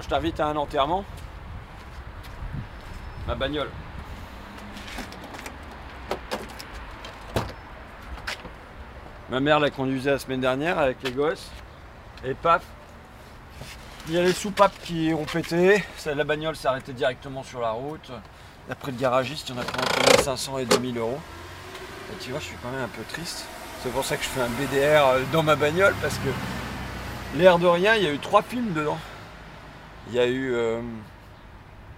Je t'invite à un enterrement. Ma bagnole. Ma mère l'a conduisait la semaine dernière avec les gosses. Et paf, il y a les soupapes qui ont pété. La bagnole s'est arrêtée directement sur la route. D'après le garagiste, il y en a pour entre 1500 et 2000 euros. Et tu vois, je suis quand même un peu triste. C'est pour ça que je fais un BDR euh, dans ma bagnole parce que l'air de rien, il y a eu trois films dedans. Il y a eu euh,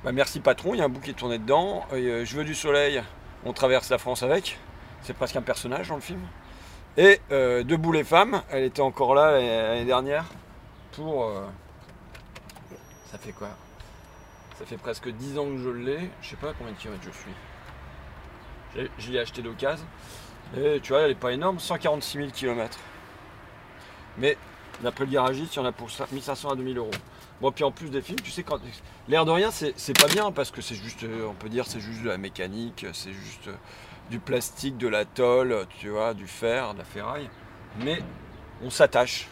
bah, Merci Patron, il y a un bout qui est tourné dedans. Euh, Je veux du soleil, on traverse la France avec. C'est presque un personnage dans le film. Et euh, Debout les femmes, elle était encore là l'année dernière pour. ça fait quoi? Ça fait presque 10 ans que je l'ai. Je sais pas combien de kilomètres je suis. Je l'ai acheté d'occasion. Et tu vois, elle est pas énorme, 146 000 km. Mais d'après le garagiste, il y en a pour 1500 à 2000 euros. Bon, puis en plus des films, tu sais, quand l'air de rien, c'est pas bien parce que c'est juste, euh, on peut dire, c'est juste de la mécanique, c'est juste euh, du plastique, de la tôle, tu vois, du fer, de la ferraille. Mais on s'attache.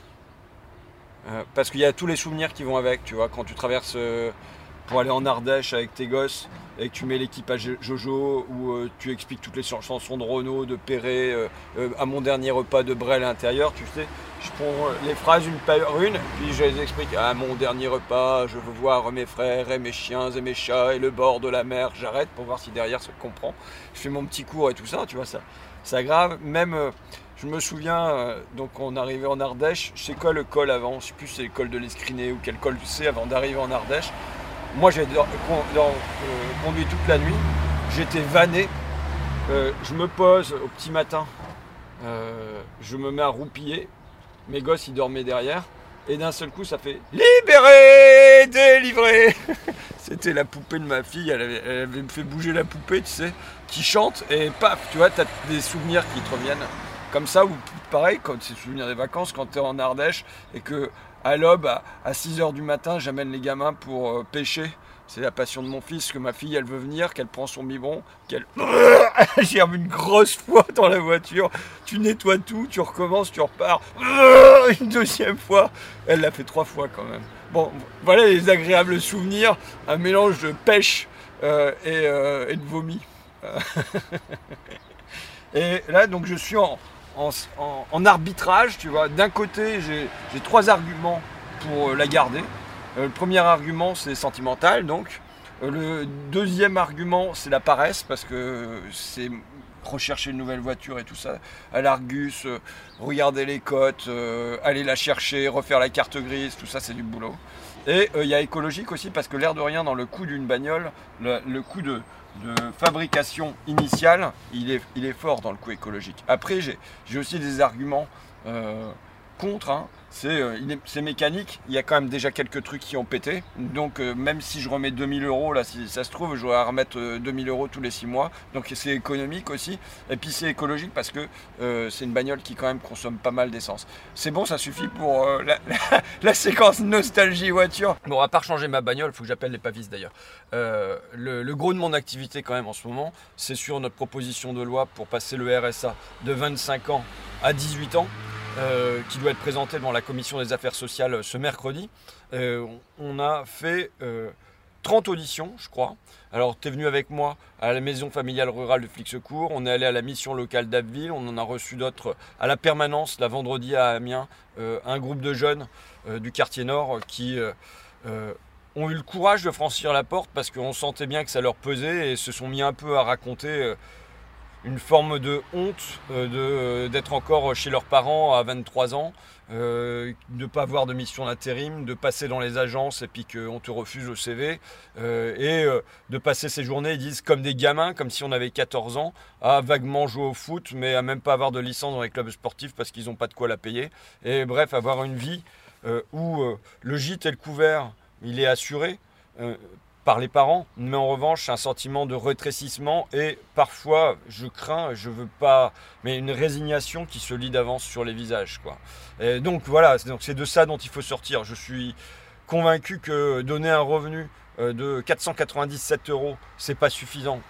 Euh, parce qu'il y a tous les souvenirs qui vont avec, tu vois, quand tu traverses pour aller en Ardèche avec tes gosses et que tu mets l'équipage Jojo ou euh, tu expliques toutes les chansons de Renault, de Perret, euh, euh, à mon dernier repas de Brel à l'intérieur, tu sais, je prends les phrases une par une, puis je les explique. À mon dernier repas, je veux voir mes frères et mes chiens et mes chats et le bord de la mer. J'arrête pour voir si derrière ça comprend. Je fais mon petit cours et tout ça, tu vois, ça, ça grave. Même, je me souviens, donc on arrivait en Ardèche, je sais quoi le col avant, je sais plus c'est le col de l'Escriné ou quel col tu sais avant d'arriver en Ardèche. Moi j'ai euh, conduit toute la nuit, j'étais vanné. Euh, je me pose au petit matin, euh, je me mets à roupiller, mes gosses ils dormaient derrière, et d'un seul coup ça fait Libéré, délivré! C'était la poupée de ma fille, elle avait, elle avait fait bouger la poupée, tu sais, qui chante, et paf, tu vois, t'as des souvenirs qui te reviennent. Comme ça, ou pareil, quand c'est souvenir des vacances, quand tu es en Ardèche et que à l'aube, à, 6h du matin, j'amène les gamins pour euh, pêcher. C'est la passion de mon fils, que ma fille, elle veut venir, qu'elle prend son biberon, qu'elle germe une grosse fois dans la voiture. Tu nettoies tout, tu recommences, tu repars. Une deuxième fois. Elle l'a fait trois fois quand même. Bon, voilà les agréables souvenirs. Un mélange de pêche euh, et, euh, et de vomi. Et là, donc, je suis en, en, arbitrage, tu vois. D'un côté, j'ai trois arguments pour euh, la garder. Euh, le premier argument, c'est sentimental, donc. Euh, le deuxième argument, c'est la paresse, parce que c'est rechercher une nouvelle voiture et tout ça à l'Argus, regarder les cotes, aller la chercher, refaire la carte grise, tout ça, c'est du boulot. Et il y a écologique aussi, parce que l'air de rien, dans le coût d'une bagnole, le, le coût de, de fabrication initiale, il est, il est fort dans le coût écologique. Après, j'ai aussi des arguments euh, contre. hein. C'est euh, c'est mécanique, il y a quand même déjà quelques trucs qui ont pété. Donc, euh, même si je remets 2000 euros, là, si ça se trouve, je vais à remettre euh, 2000 euros tous les 6 mois. Donc, c'est économique aussi. Et puis, c'est écologique parce que euh, c'est une bagnole qui, quand même, consomme pas mal d'essence. C'est bon, ça suffit pour euh, la, séquence nostalgie voiture. Bon, à part changer ma bagnole, faut que j'appelle les pavistes d'ailleurs. Euh, le, le gros de mon activité quand même en ce moment, c'est sur notre proposition de loi pour passer le RSA de 25 ans à 18 ans, euh, qui doit être présentée devant la commission des affaires sociales ce mercredi. Euh, on a fait euh, 30 auditions, je crois. Alors, tu es venu avec moi à la maison familiale rurale de Flixecourt, on est allé à la mission locale d'Abbeville, on en a reçu d'autres à la permanence, la vendredi à Amiens, euh, un groupe de jeunes du quartier nord qui... ont eu le courage de franchir la porte parce qu'on sentait bien que ça leur pesait et se sont mis un peu à raconter une forme de honte euh, euh, d'être encore chez leurs parents à 23 ans, euh, de ne pas avoir de mission d'intérim, de passer dans les agences et puis qu'on te refuse le CV, euh, et euh, de passer ces journées, ils disent, comme des gamins, comme si on avait 14 ans, à vaguement jouer au foot, mais à même pas avoir de licence dans les clubs sportifs parce qu'ils n'ont pas de quoi la payer. Et bref, avoir une vie euh, où euh, le gîte et le couvert, il est assuré euh, par les parents, mais en revanche, un sentiment de rétrécissement et parfois, je crains, je veux pas, mais une résignation qui se lit d'avance sur les visages, quoi. Et donc voilà, c'est- de ça dont il faut sortir. Je suis convaincu que donner un revenu de 497 euros, c'est pas suffisant.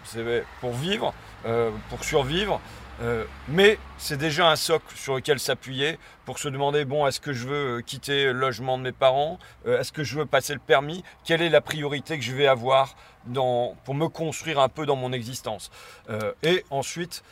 Pour vivre, euh, pour survivre. Euh, mais c'est déjà un socle sur lequel s'appuyer pour se demander bon, est-ce que je veux euh, quitter le logement de mes parents? Euh, Est-ce que je veux passer le permis? Quelle est la priorité que je vais avoir dans, pour me construire un peu dans mon existence? Et ensuite,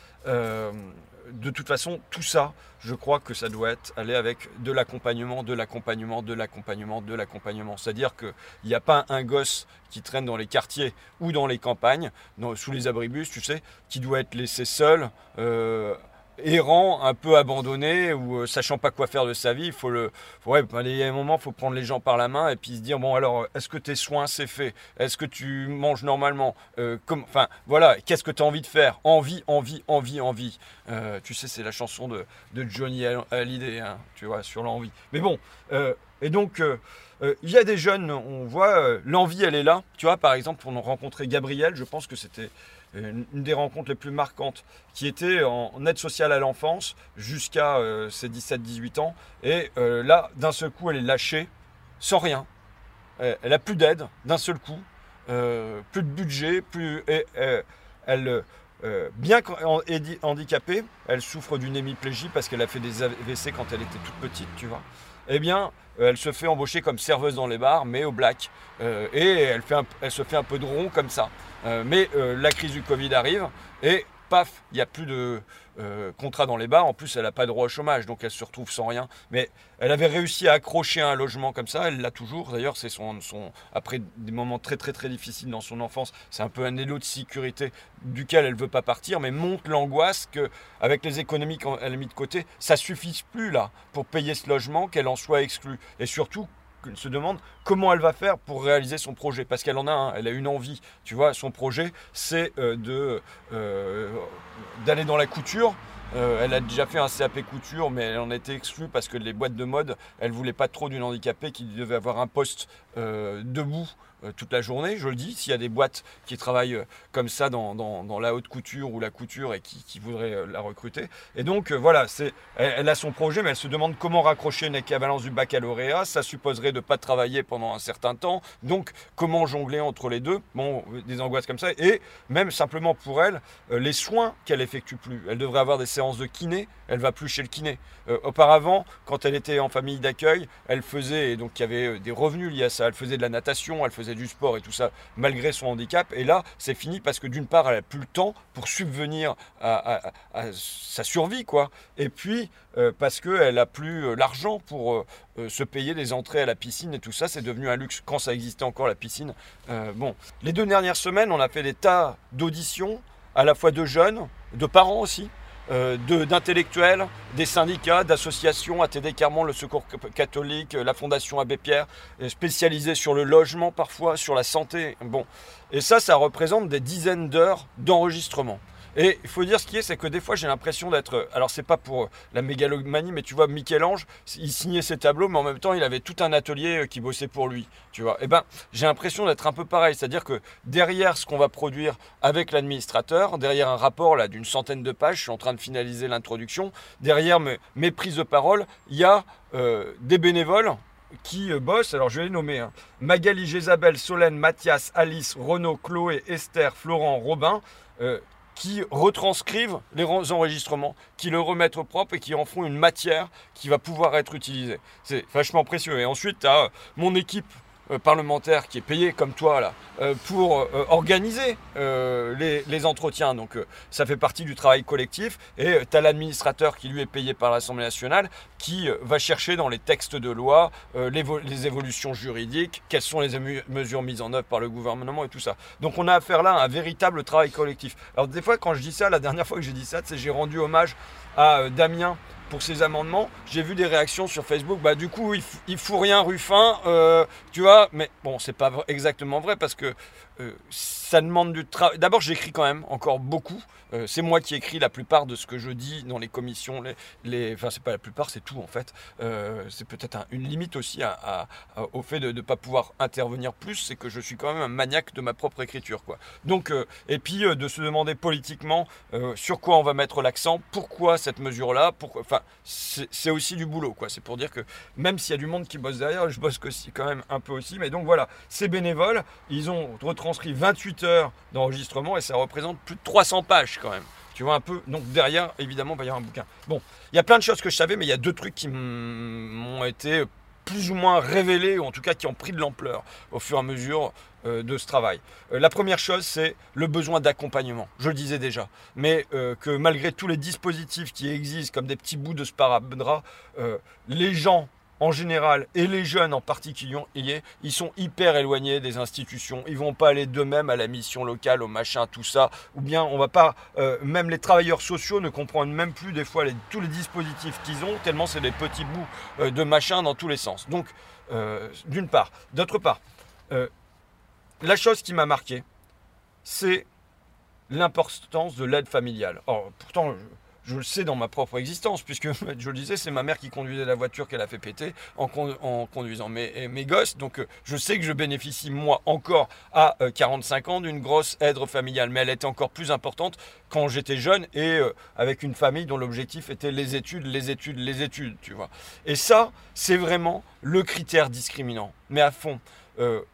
de toute façon, tout ça, je crois que ça doit être aller avec de l'accompagnement, de l'accompagnement, de l'accompagnement, de l'accompagnement. C'est-à-dire qu'il n'y a pas un gosse qui traîne dans les quartiers ou dans les campagnes, sous les abribus, tu sais, qui doit être laissé seul. Euh, errant, un peu abandonné ou euh, sachant pas quoi faire de sa vie, il faut le, ouais, il y a un moment, il faut prendre les gens par la main et puis se dire bon alors, est-ce que tes soins c'est fait? Est-ce que tu manges normalement? Euh, enfin voilà, qu'est-ce que tu as envie de faire? Envie, envie, envie, envie. Euh, tu sais, c'est la chanson de, de Johnny Hallyday, hein, tu vois, sur l'envie. Mais bon, et donc. Il y a des jeunes, on voit, l'envie elle est là. Tu vois, par exemple, pour rencontrer Gabriel, je pense que c'était une, des rencontres les plus marquantes, qui était en, aide sociale à l'enfance jusqu'à euh, ses 17-18 ans. Et euh, là, d'un seul coup, elle est lâchée, sans rien. Elle, a plus d'aide, d'un seul coup, euh, plus de budget, plus. Elle. bien handicapée, elle souffre d'une hémiplégie parce qu'elle a fait des AVC quand elle était toute petite, tu vois. Eh bien, elle se fait embaucher comme serveuse dans les bars, mais au black. et elle, se fait un peu de rond comme ça. Euh, mais euh, la crise du Covid arrive et paf, il n'y a plus de euh, contrat dans les bars. En plus, elle n'a pas droit au chômage, donc elle se retrouve sans rien. Mais elle avait réussi à accrocher un logement comme ça, elle l'a toujours. D'ailleurs, c'est son, son, après des moments très très très difficiles dans son enfance, c'est un peu un élo de sécurité duquel elle ne veut pas partir, mais montre l'angoisse que, avec les économies qu'elle a mis de côté, ça suffise plus là pour payer ce logement, qu'elle en soit exclue. Et surtout se demande comment elle va faire pour réaliser son projet. Parce qu'elle en a un, elle a une envie. Tu vois, son projet, c'est euh, de euh, d'aller dans la couture. Euh, elle a déjà fait un CAP couture, mais elle en été exclue parce que les boîtes de mode, elle voulait pas trop d'une handicapée qui devait avoir un poste debout toute la journée, je le dis. S'il y a des boîtes qui travaillent euh, comme ça dans, la haute couture ou la couture et qui, voudraient euh, la recruter. Et donc voilà, elle, a son projet, mais elle se demande comment raccrocher une équivalence du baccalauréat. Ça supposerait de ne pas travailler pendant un certain temps. Donc comment jongler entre les deux? Bon, des angoisses comme ça. Et même simplement pour elle, les soins qu'elle effectue plus. Elle devrait avoir des séances de kiné. Elle va plus chez le kiné. auparavant, quand elle était en famille d'accueil, elle faisait, et donc il y avait des revenus liés à ça. Elle faisait de la natation, elle faisait du sport et tout ça, malgré son handicap. Et là, c'est fini parce que d'une part, elle n'a plus le temps pour subvenir à, sa survie, quoi. Et puis, euh, parce qu'elle n'a plus euh, l'argent pour euh, se payer des entrées à la piscine et tout ça. C'est devenu un luxe quand ça existait encore, la piscine. bon, les deux dernières semaines, on a fait des tas d'auditions, à la fois de jeunes, de parents aussi. Euh, d'intellectuels, des syndicats, d'associations, ATD Carmont, le Secours catholique, la Fondation Abbé Pierre, euh, spécialisés sur le logement parfois, sur la santé. Bon. Et ça, ça représente des dizaines d'heures d'enregistrement. Et il faut dire ce qui est, c'est que des fois j'ai l'impression d'être. Alors c'est pas pour la mégalomanie, mais tu vois, Michel-Ange, il signait ses tableaux, mais en même temps il avait tout un atelier euh, qui bossait pour lui. Tu vois. Et eh ben j'ai l'impression d'être un peu pareil, c'est-à-dire que derrière ce qu'on va produire avec l'administrateur, derrière un rapport là d'une centaine de pages, je suis en train de finaliser l'introduction, derrière mes, prises de parole, il y a euh, des bénévoles qui euh, bossent, alors je vais les nommer, hein. Magali, Jézabel, Solène, Mathias, Alice, Renaud, Chloé, Esther, Florent, Robin, qui retranscrivent les enregistrements, qui le remettent propre et qui en font une matière qui va pouvoir être utilisée. C'est vachement précieux. Et ensuite, tu as mon équipe euh, parlementaire qui est payé comme toi là euh, pour euh, organiser les, entretiens. Donc ça fait partie du travail collectif. Et tu as l'administrateur qui lui est payé par l'Assemblée nationale qui va chercher dans les textes de loi les, évolutions juridiques, quelles sont les mesures mises en œuvre par le gouvernement et tout ça. Donc on a affaire là à un véritable travail collectif. Alors des fois quand je dis ça, la dernière fois que j'ai dit ça, c'est j'ai rendu hommage à Damien pour ces amendements. J'ai vu des réactions sur Facebook. Bah du coup, il, il fout rien Ruffin, euh, tu vois. Mais bon, c'est pas exactement vrai parce que euh, ça demande du travail. D'abord, j'écris quand même encore beaucoup. Euh, c'est moi qui écris la plupart de ce que je dis dans les commissions. Les, les... Enfin, c'est pas la plupart, c'est tout en fait. Euh, c'est peut-être une limite aussi au fait de ne pas pouvoir intervenir plus. C'est que je suis quand même un maniaque de ma propre écriture, quoi. Donc, et puis de se demander politiquement sur quoi on va mettre l'accent, pourquoi cette mesure-là. Enfin, c'est aussi du boulot, quoi. C'est pour dire que même s'il y a du monde qui bosse derrière, je bosse aussi quand même un peu aussi. Mais donc voilà, ces bénévoles, ils ont retranscrit 28 heures d'enregistrement et ça représente plus de 300 pages quand même Tu vois un peu Donc derrière, évidemment, il va y avoir un bouquin. Bon, il y a plein de choses que je savais, mais il y a deux trucs qui m'ont été plus ou moins révélés, ou en tout cas qui ont pris de l'ampleur au fur et à mesure euh, de ce travail. Euh, la première chose, c'est le besoin d'accompagnement. Je le disais déjà. Mais euh, que malgré tous les dispositifs qui existent, comme des petits bouts de sparadrap, les gens en général, et les jeunes en particulier, ils sont hyper éloignés des institutions. Ils vont pas aller d'eux-mêmes à la mission locale, au machin, tout ça. Ou bien on va pas, euh, même les travailleurs sociaux ne comprennent même plus des fois tous les dispositifs qu'ils ont, tellement c'est des petits bouts euh, de machin dans tous les sens. Donc, euh, d'une part. D'autre part, la chose qui m'a marqué, c'est l'importance de l'aide familiale. Or, pourtant, le sais dans ma propre existence, puisque je le disais, c'est ma mère qui conduisait la voiture qu'elle a fait péter en, conduisant mes, gosses. Donc euh, je sais que je bénéficie, moi, encore à 45 euh, ans d'une grosse aide familiale. Mais elle était encore plus importante quand j'étais jeune et euh, avec une famille dont l'objectif était les études, les études, les études, tu vois. Et ça, c'est vraiment le critère discriminant. Mais à fond.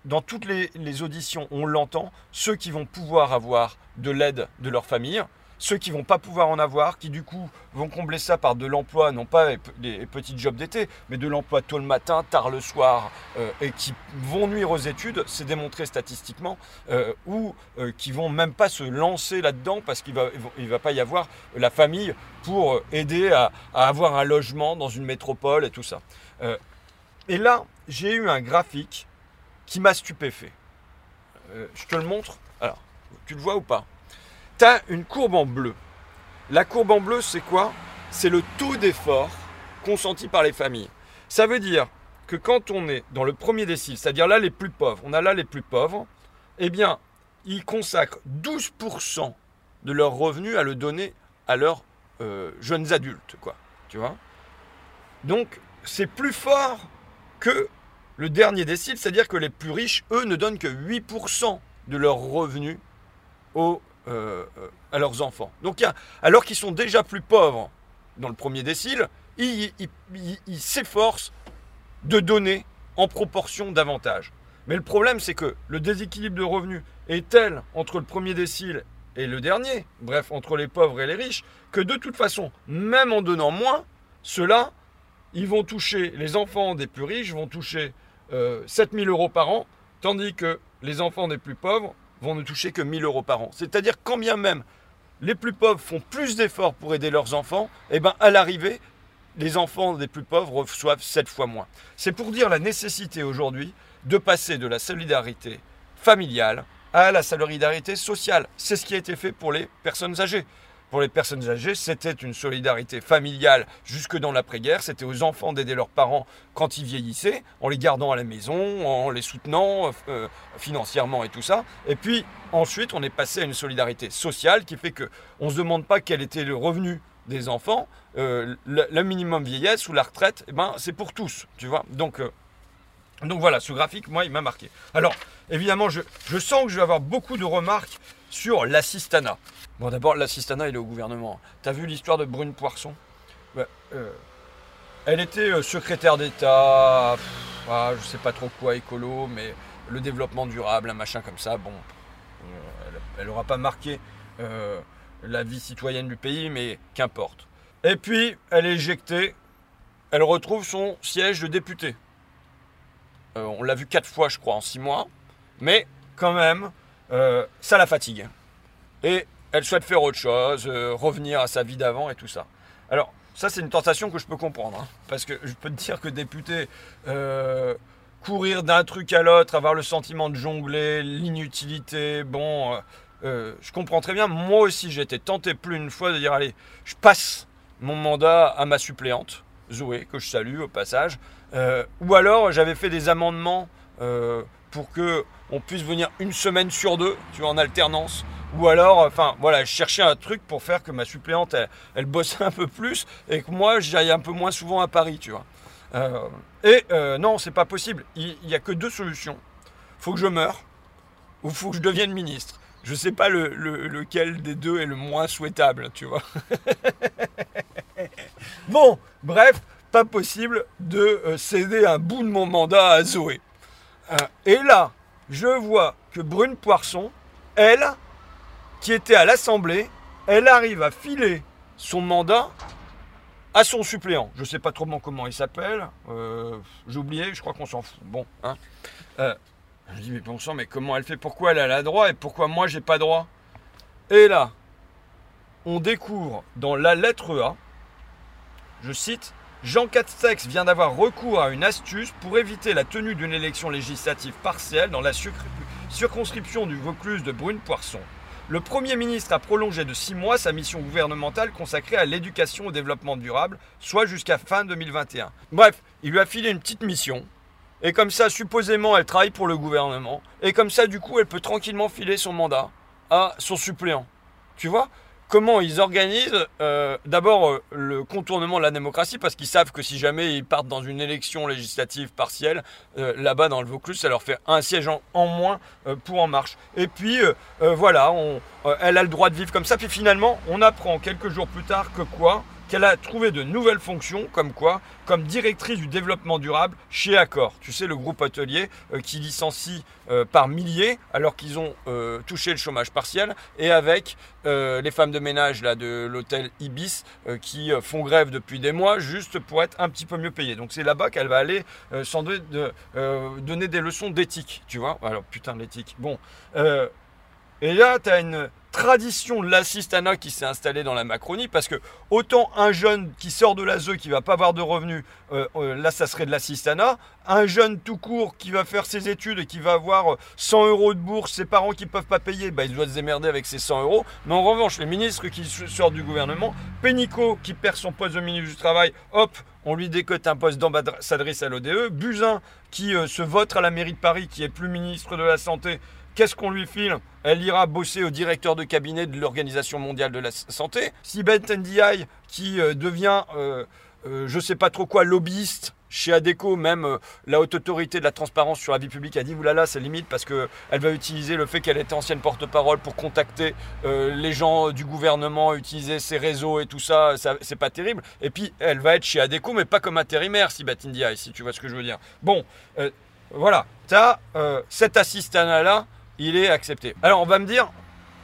dans toutes les auditions, on l'entend, ceux qui vont pouvoir avoir de l'aide de leur famille, ceux qui vont pas pouvoir en avoir, qui du coup vont combler ça par de l'emploi, non pas des petits jobs d'été, mais de l'emploi tôt le matin, tard le soir, euh, et qui vont nuire aux études, c'est démontré statistiquement, euh, ou euh, qui vont même pas se lancer là-dedans parce qu'il va, il va pas y avoir la famille pour aider à, à, avoir un logement dans une métropole et tout ça. et là, j'ai eu un graphique qui m'a stupéfait. je te le montre. Alors, tu le vois ou pas? Tu as une courbe en bleu. La courbe en bleu, c'est quoi? C'est le taux d'effort consenti par les familles. Ça veut dire que quand on est dans le premier décile, c'est-à-dire là les plus pauvres, on a là les plus pauvres, eh bien, ils consacrent 12% de leurs revenus à le donner à leurs euh, jeunes adultes, quoi. Tu vois? Donc, c'est plus fort que le dernier décile, c'est-à-dire que les plus riches, eux, ne donnent que 8% de leurs revenus aux euh, à leurs enfants. Donc, alors qu'ils sont déjà plus pauvres dans le premier décile, ils s'efforcent de donner en proportion davantage. Mais le problème, c'est que le déséquilibre de revenus est tel entre le premier décile et le dernier, bref, entre les pauvres et les riches, que de toute façon, même en donnant moins, ceux-là, ils vont toucher, les enfants des plus riches vont toucher euh, 7000 euros par an, tandis que les enfants des plus pauvres vont ne toucher que 1000 euros par an. C'est-à-dire quand bien même les plus pauvres font plus d'efforts pour aider leurs enfants, et eh ben à l'arrivée, les enfants des plus pauvres reçoivent 7 fois moins. C'est pour dire la nécessité aujourd'hui de passer de la solidarité familiale à la solidarité sociale. C'est ce qui a été fait pour les personnes âgées. Pour les personnes âgées, c'était une solidarité familiale jusque dans l'après-guerre. C'était aux enfants d'aider leurs parents quand ils vieillissaient, en les gardant à la maison, en les soutenant euh, financièrement et tout ça. Et puis ensuite, on est passé à une solidarité sociale qui fait que on se demande pas quel était le revenu des enfants. Euh, le, minimum vieillesse ou la retraite, eh ben, c'est pour tous, tu vois. Donc euh, donc voilà, ce graphique, moi, il m'a marqué. Alors, évidemment, je, sens que je vais avoir beaucoup de remarques sur l'assistanat. Bon, d'abord, l'assistanat, il est au gouvernement. T'as vu l'histoire de Brune Poisson euh, Elle était euh, secrétaire d'État, ah, je sais pas trop quoi, écolo, mais le développement durable, un machin comme ça, bon, euh, elle n'aura pas marqué la vie citoyenne du pays, mais qu'importe. Et puis, elle est éjectée, elle retrouve son siège de député. on l'a vu quatre fois, je crois, en six mois, mais quand même, ça la fatigue. Et elle souhaite faire autre chose, euh, revenir à sa vie d'avant et tout ça. Alors, ça, c'est une tentation que je peux comprendre. Hein, parce que je peux te dire que député, euh, courir d'un truc à l'autre, avoir le sentiment de jongler, l'inutilité, bon, euh, je comprends très bien. Moi aussi, j'ai été tenté plus une fois de dire allez, je passe mon mandat à ma suppléante, Zoé, que je salue au passage. Ou alors, j'avais fait des amendements pour que on puisse venir une semaine sur deux, tu vois, en alternance. Ou alors, enfin voilà, je cherchais un truc pour faire que ma suppléante, elle, elle bosse un peu plus et que moi, j'aille un peu moins souvent à Paris, tu vois. Euh, et euh, non, c'est pas possible. Il n'y a que deux solutions. Faut que je meure ou faut que je devienne ministre. Je sais pas le, lequel des deux est le moins souhaitable, tu vois. bon, bref, pas possible de euh, céder un bout de mon mandat à Zoé. et là, je vois que Brune Poisson, elle, qui était à l'Assemblée, elle arrive à filer son mandat à son suppléant. Je ne sais pas trop comment il s'appelle. Euh, j'ai oublié, je crois qu'on s'en fout. Bon, hein. Euh, je dis, mais bon sang, mais comment elle fait? Pourquoi elle a droit et pourquoi moi j'ai pas droit? Et là, on découvre dans la lettre A, je cite, Jean Castex vient d'avoir recours à une astuce pour éviter la tenue d'une élection législative partielle dans la circonscription du Vaucluse de Brune-Poisson. Le Premier ministre a prolongé de six mois sa mission gouvernementale consacrée à l'éducation au développement durable, soit jusqu'à fin 2021. Bref, il lui a filé une petite mission, et comme ça, supposément, elle travaille pour le gouvernement, et comme ça, du coup, elle peut tranquillement filer son mandat à son suppléant. Tu vois? Comment ils organisent euh, d'abord euh, le contournement de la démocratie parce qu'ils savent que si jamais ils partent dans une élection législative partielle, euh, là-bas dans le Vaucluse, ça leur fait un siège en, moins pour En Marche. Et puis voilà, elle a le droit de vivre comme ça. Puis finalement, on apprend quelques jours plus tard que quoi? Qu'elle a trouvé de nouvelles fonctions, comme quoi Comme directrice du développement durable chez Accor. Tu sais, le groupe hôtelier euh, qui licencie euh, par milliers alors qu'ils ont euh, touché le chômage partiel, et avec les femmes de ménage là, de l'hôtel Ibis qui font grève depuis des mois juste pour être un petit peu mieux payées. Donc c'est là-bas qu'elle va aller sans doute donner des leçons d'éthique, tu vois. Alors putain d'éthique. Bon. et là, tu une tradition de l'assistanat qui s'est installée dans la Macronie, parce que autant un jeune qui sort de la ZEU qui va pas avoir de revenus, euh, euh, là ça serait de l'assistanat, un jeune tout court qui va faire ses études et qui va avoir 100 euh, euros de bourse, ses parents qui peuvent pas payer, bah, il doit se démerder avec ses 100 euros. Mais en revanche, les ministres qui sortent du gouvernement, Pénicaud qui perd son poste de ministre du Travail, hop, on lui décote un poste d'ambassadrice à l'ODE, Buzyn qui se vote à la mairie de Paris, qui est plus ministre de la Santé, Qu'est-ce qu'on lui file Elle ira bosser au directeur de cabinet de l'Organisation mondiale de la santé. Si Ben Ndiaye, qui euh, devient, euh, euh, je ne sais pas trop quoi, lobbyiste chez ADECO, même la haute autorité de la transparence sur la vie publique a dit oulala, c'est limite parce qu'elle va utiliser le fait qu'elle était ancienne porte-parole pour contacter les gens du gouvernement, utiliser ses réseaux et tout ça, c'est pas terrible. Et puis elle va être chez ADECO, mais pas comme intérimaire, si Ndiaye, si tu vois ce que je veux dire. Bon, voilà, tu as cet assistant-là il est accepté. Alors on va me dire,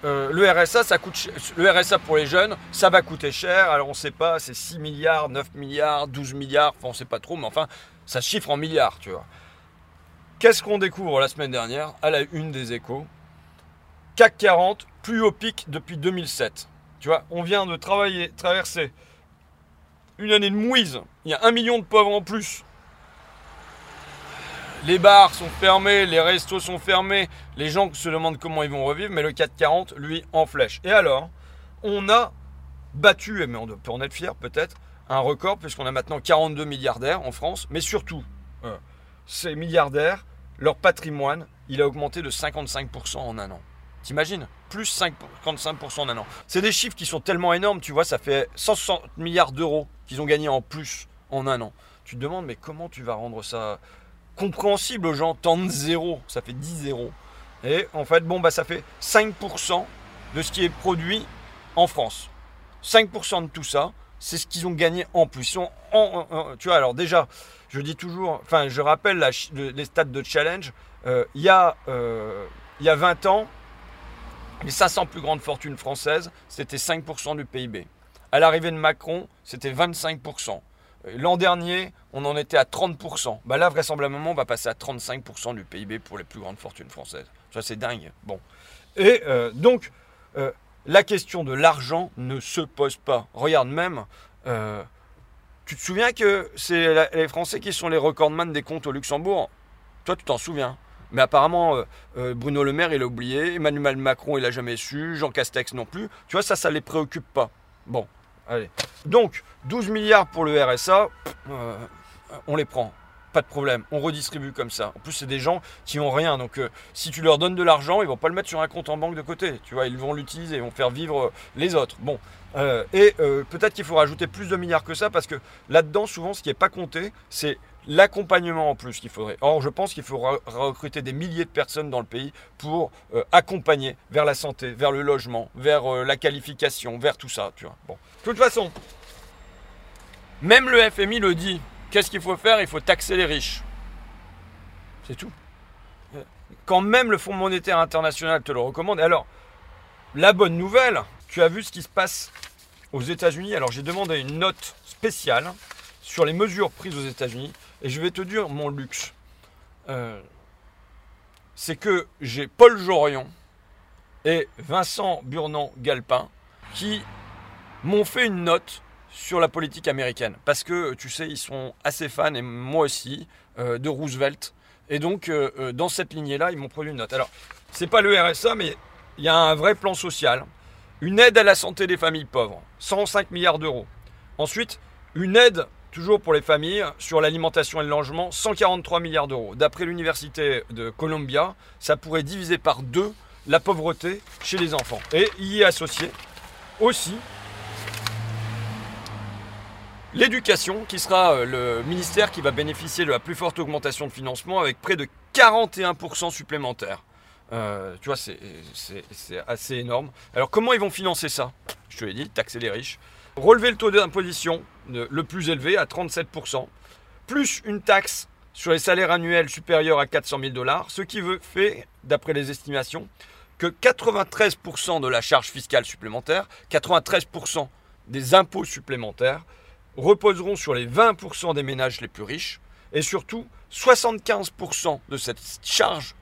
euh, le RSA, ça coûte le RSA pour les jeunes, ça va coûter cher. Alors on ne sait pas, c'est 6 milliards, 9 milliards, 12 milliards, enfin on ne sait pas trop, mais enfin ça chiffre en milliards, tu vois. Qu'est-ce qu'on découvre la semaine dernière à la une des échos? CAC 40, plus haut pic depuis 2007. Tu vois, on vient de travailler, traverser une année de mouise. Il y a un million de pauvres en plus les bars sont fermés, les restos sont fermés, les gens se demandent comment ils vont revivre, mais le 440, lui, en flèche. Et alors, on a battu, mais on peut en être fier peut-être, un record, puisqu'on a maintenant 42 milliardaires en France, mais surtout, euh, ces milliardaires, leur patrimoine, il a augmenté de 55% en un an. T'imagines? Plus 55% en un an. C'est des chiffres qui sont tellement énormes, tu vois, ça fait 160 milliards d'euros qu'ils ont gagné en plus en un an. Tu te demandes, mais comment tu vas rendre ça compréhensible aux gens, tant de zéro, ça fait 10 zéros. Et en fait, bon, bah, ça fait 5% de ce qui est produit en France. 5% de tout ça, c'est ce qu'ils ont gagné en plus. tu vois, alors déjà, je dis toujours, enfin, je rappelle les stats de challenge. Euh, il, y a, euh, il y a 20 ans, les 500 plus grandes fortunes françaises, c'était 5% du PIB. À l'arrivée de Macron, c'était 25%. L'an dernier, on en était à 30%. Bah là, vraisemblablement, on va passer à 35% du PIB pour les plus grandes fortunes françaises. Ça, c'est dingue. Bon. Et euh, donc, euh, la question de l'argent ne se pose pas. Regarde même, euh, tu te souviens que c'est les Français qui sont les recordman des comptes au Luxembourg? Toi, tu t'en souviens. Mais apparemment, Bruno Le Maire, il a oublié. Emmanuel Macron, il n'a jamais su. Jean Castex non plus. Tu vois, ça, ça ne les préoccupe pas. Bon. Allez. Donc, 12 milliards pour le RSA, euh, on les prend. Pas de problème, on redistribue comme ça. En plus, c'est des gens qui ont rien. Donc, euh, si tu leur donnes de l'argent, ils vont pas le mettre sur un compte en banque de côté. Tu vois, ils vont l'utiliser, ils vont faire vivre les autres. Bon. Euh, et peut-être qu'il faut rajouter plus de milliards que ça parce que là-dedans, souvent, ce qui n'est pas compté, c'est l'accompagnement en plus qu'il faudrait. Or, je pense qu'il faut recruter des milliers de personnes dans le pays pour euh, accompagner vers la santé, vers le logement, vers euh, la qualification, vers tout ça. Tu vois. Bon. De toute façon, même le FMI le dit. Qu'est-ce qu'il faut faire? Il faut taxer les riches. C'est tout. Quand même le Fonds monétaire international te le recommande. Alors, la bonne nouvelle, tu as vu ce qui se passe aux États-Unis? Alors j'ai demandé une note spéciale sur les mesures prises aux États-Unis. Et je vais te dire mon luxe. Euh, c'est que j'ai Paul Jorion et Vincent Burnand-Galpin qui m'ont fait une note sur la politique américaine. Parce que, tu sais, ils sont assez fans, et moi aussi, euh, de Roosevelt. Et donc, euh, dans cette lignée-là, ils m'ont produit une note. Alors, c'est pas le RSA, mais il y a un vrai plan social. Une aide à la santé des familles pauvres, 105 milliards d'euros. Ensuite, une aide toujours pour les familles sur l'alimentation et le logement, 143 milliards d'euros. D'après l'université de Columbia, ça pourrait diviser par deux la pauvreté chez les enfants. Et y est associé aussi l'éducation, qui sera euh, le ministère qui va bénéficier de la plus forte augmentation de financement avec près de 41% supplémentaire. Euh, tu vois, c'est assez énorme. Alors comment ils vont financer ça? Je te l'ai dit, taxer les riches. Relever le taux d'imposition le plus élevé à 37%, plus une taxe sur les salaires annuels supérieurs à 400 000 dollars, ce qui veut, fait, d'après les estimations, que 93% de la charge fiscale supplémentaire, 93% des impôts supplémentaires reposeront sur les 20% des ménages les plus riches et surtout 75% de cette charge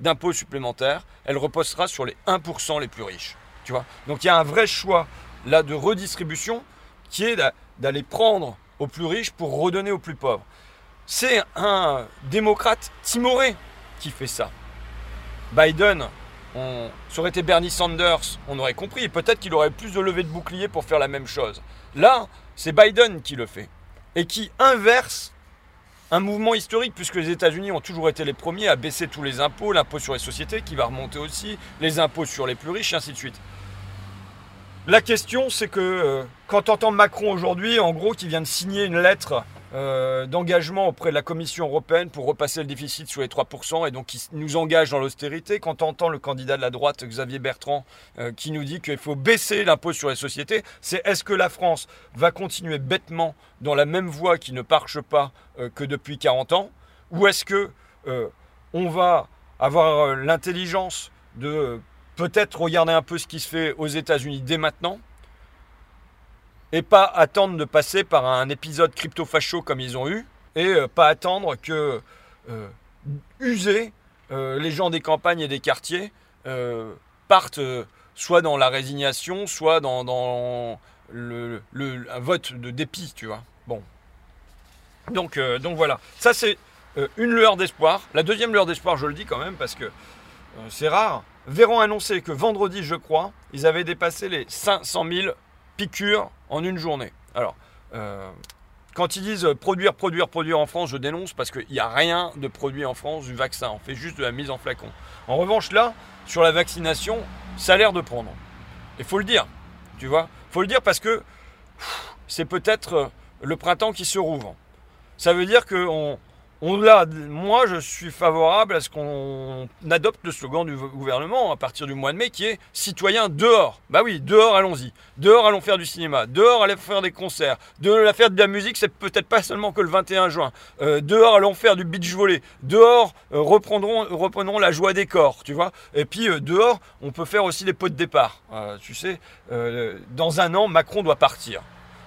d'impôts supplémentaires, elle reposera sur les 1% les plus riches. Tu vois? Donc il y a un vrai choix de redistribution qui est d'aller prendre aux plus riches pour redonner aux plus pauvres. C'est un démocrate timoré qui fait ça. Biden, on, ça aurait été Bernie Sanders, on aurait compris. Et peut-être qu'il aurait plus de levée de bouclier pour faire la même chose. Là, c'est Biden qui le fait. Et qui inverse un mouvement historique, puisque les États-Unis ont toujours été les premiers à baisser tous les impôts, l'impôt sur les sociétés qui va remonter aussi, les impôts sur les plus riches, et ainsi de suite. La question, c'est que euh, quand on entend Macron aujourd'hui, en gros, qui vient de signer une lettre euh, d'engagement auprès de la Commission européenne pour repasser le déficit sous les 3%, et donc qui nous engage dans l'austérité, quand on entend le candidat de la droite, Xavier Bertrand, euh, qui nous dit qu'il faut baisser l'impôt sur les sociétés, c'est est-ce que la France va continuer bêtement dans la même voie qui ne marche pas que depuis 40 ans, ou est-ce que on va avoir l'intelligence de peut-être regarder un peu ce qui se fait aux États-Unis dès maintenant et pas attendre de passer par un épisode crypto-facho comme ils ont eu et euh, pas attendre que euh, euh, les gens des campagnes et des quartiers partent soit dans la résignation, soit dans, un vote de dépit, tu vois. Bon. Donc, donc voilà. Ça, c'est une lueur d'espoir. La deuxième lueur d'espoir, je le dis quand même, parce que c'est rare. Véran annoncé que vendredi, je crois, ils avaient dépassé les 500 000 piqûres en une journée. Alors, euh, quand ils disent produire, produire, produire en France, je dénonce parce qu'il n'y a rien de produit en France du vaccin. On fait juste de la mise en flacon. En revanche, là, sur la vaccination, ça a l'air de prendre. Il faut le dire, tu vois. Faut le dire parce que c'est peut-être le printemps qui se rouvre. Ça veut dire qu'on moi, je suis favorable à ce qu'on adopte le slogan du gouvernement à partir du mois de mai qui est citoyen dehors. Bah oui, dehors, allons-y. Dehors, allons faire du cinéma. Dehors, allons faire des concerts. Dehors, allons faire de la musique, c'est peut-être pas seulement que le 21 juin. Euh, dehors, allons faire du beach volley. Dehors, euh, reprendrons, la joie des corps, tu vois. Et puis, euh, dehors, on peut faire aussi des pots de départ. tu sais, dans un an, Macron doit partir.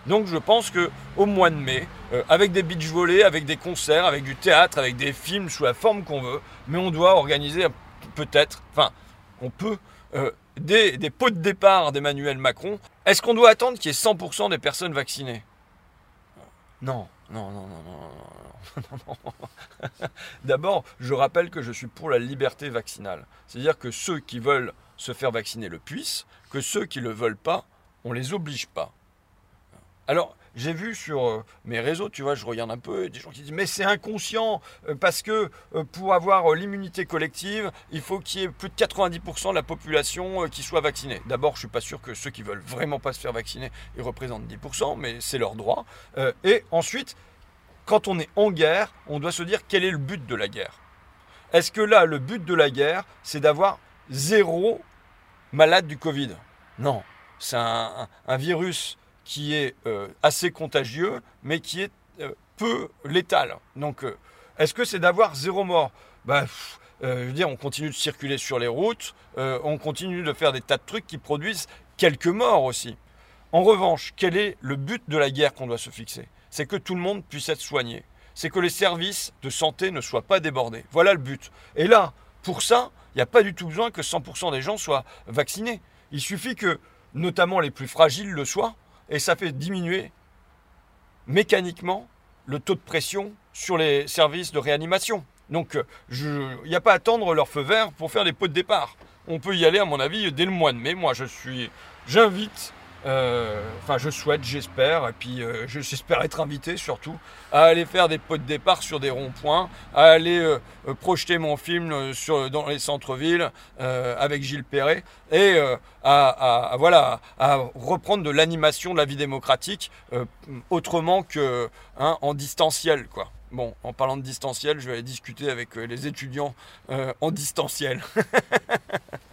Donc je pense que au mois de mai, euh, avec des beach volés, avec des concerts, avec du théâtre, avec des films sous la forme qu'on veut, mais on doit organiser peut-être, enfin, on peut euh, des, des, pots de départ d'Emmanuel Macron. Est-ce qu'on doit attendre qu'il y ait 100% des personnes vaccinées? Non, non, non, non, non, non, non. non. D'abord, je rappelle que je suis pour la liberté vaccinale. C'est-à-dire que ceux qui veulent se faire vacciner le puissent, que ceux qui ne le veulent pas, on ne les oblige pas. Alors, j'ai vu sur euh, mes réseaux, tu vois, je regarde un peu, des gens qui disent mais c'est inconscient euh, parce que euh, pour avoir l'immunité collective, il faut qu'il y ait plus de 90% de la population qui soit vaccinée. D'abord, je suis pas sûr que ceux qui veulent vraiment pas se faire vacciner, ils représentent 10%, mais c'est leur droit. et ensuite, quand on est en guerre, on doit se dire quel est le but de la guerre? Est-ce que là, le but de la guerre, c'est d'avoir zéro malade du Covid? Non, c'est un virus qui est euh, assez contagieux, mais qui est euh, peu létal. Donc, euh, est-ce que c'est d'avoir zéro mort? Bah, je veux dire, on continue de circuler sur les routes, on continue de faire des tas de trucs qui produisent quelques morts aussi. En revanche, quel est le but de la guerre qu'on doit se fixer? C'est que tout le monde puisse être soigné. C'est que les services de santé ne soient pas débordés. Voilà le but. Et là, pour ça, il n'y a pas du tout besoin que 100% des gens soient vaccinés. Il suffit que, notamment les plus fragiles, le soient, et ça fait diminuer mécaniquement le taux de pression sur les services de réanimation. Donc, il n'y a pas à attendre leur feu vert pour faire des pots de départ. On peut y aller, à mon avis, dès le mois de mai. Moi, je suis, j'invite euh, enfin, je souhaite, j'espère, et puis euh, j'espère être invité surtout à aller faire des pots de départ sur des ronds-points, à aller euh, projeter mon film sur, dans les centres-villes avec Gilles Perret, et à, voilà, à reprendre de l'animation de la vie démocratique autrement que hein, en distanciel, quoi. Bon, en parlant de distanciel, je vais aller discuter avec les étudiants en distanciel.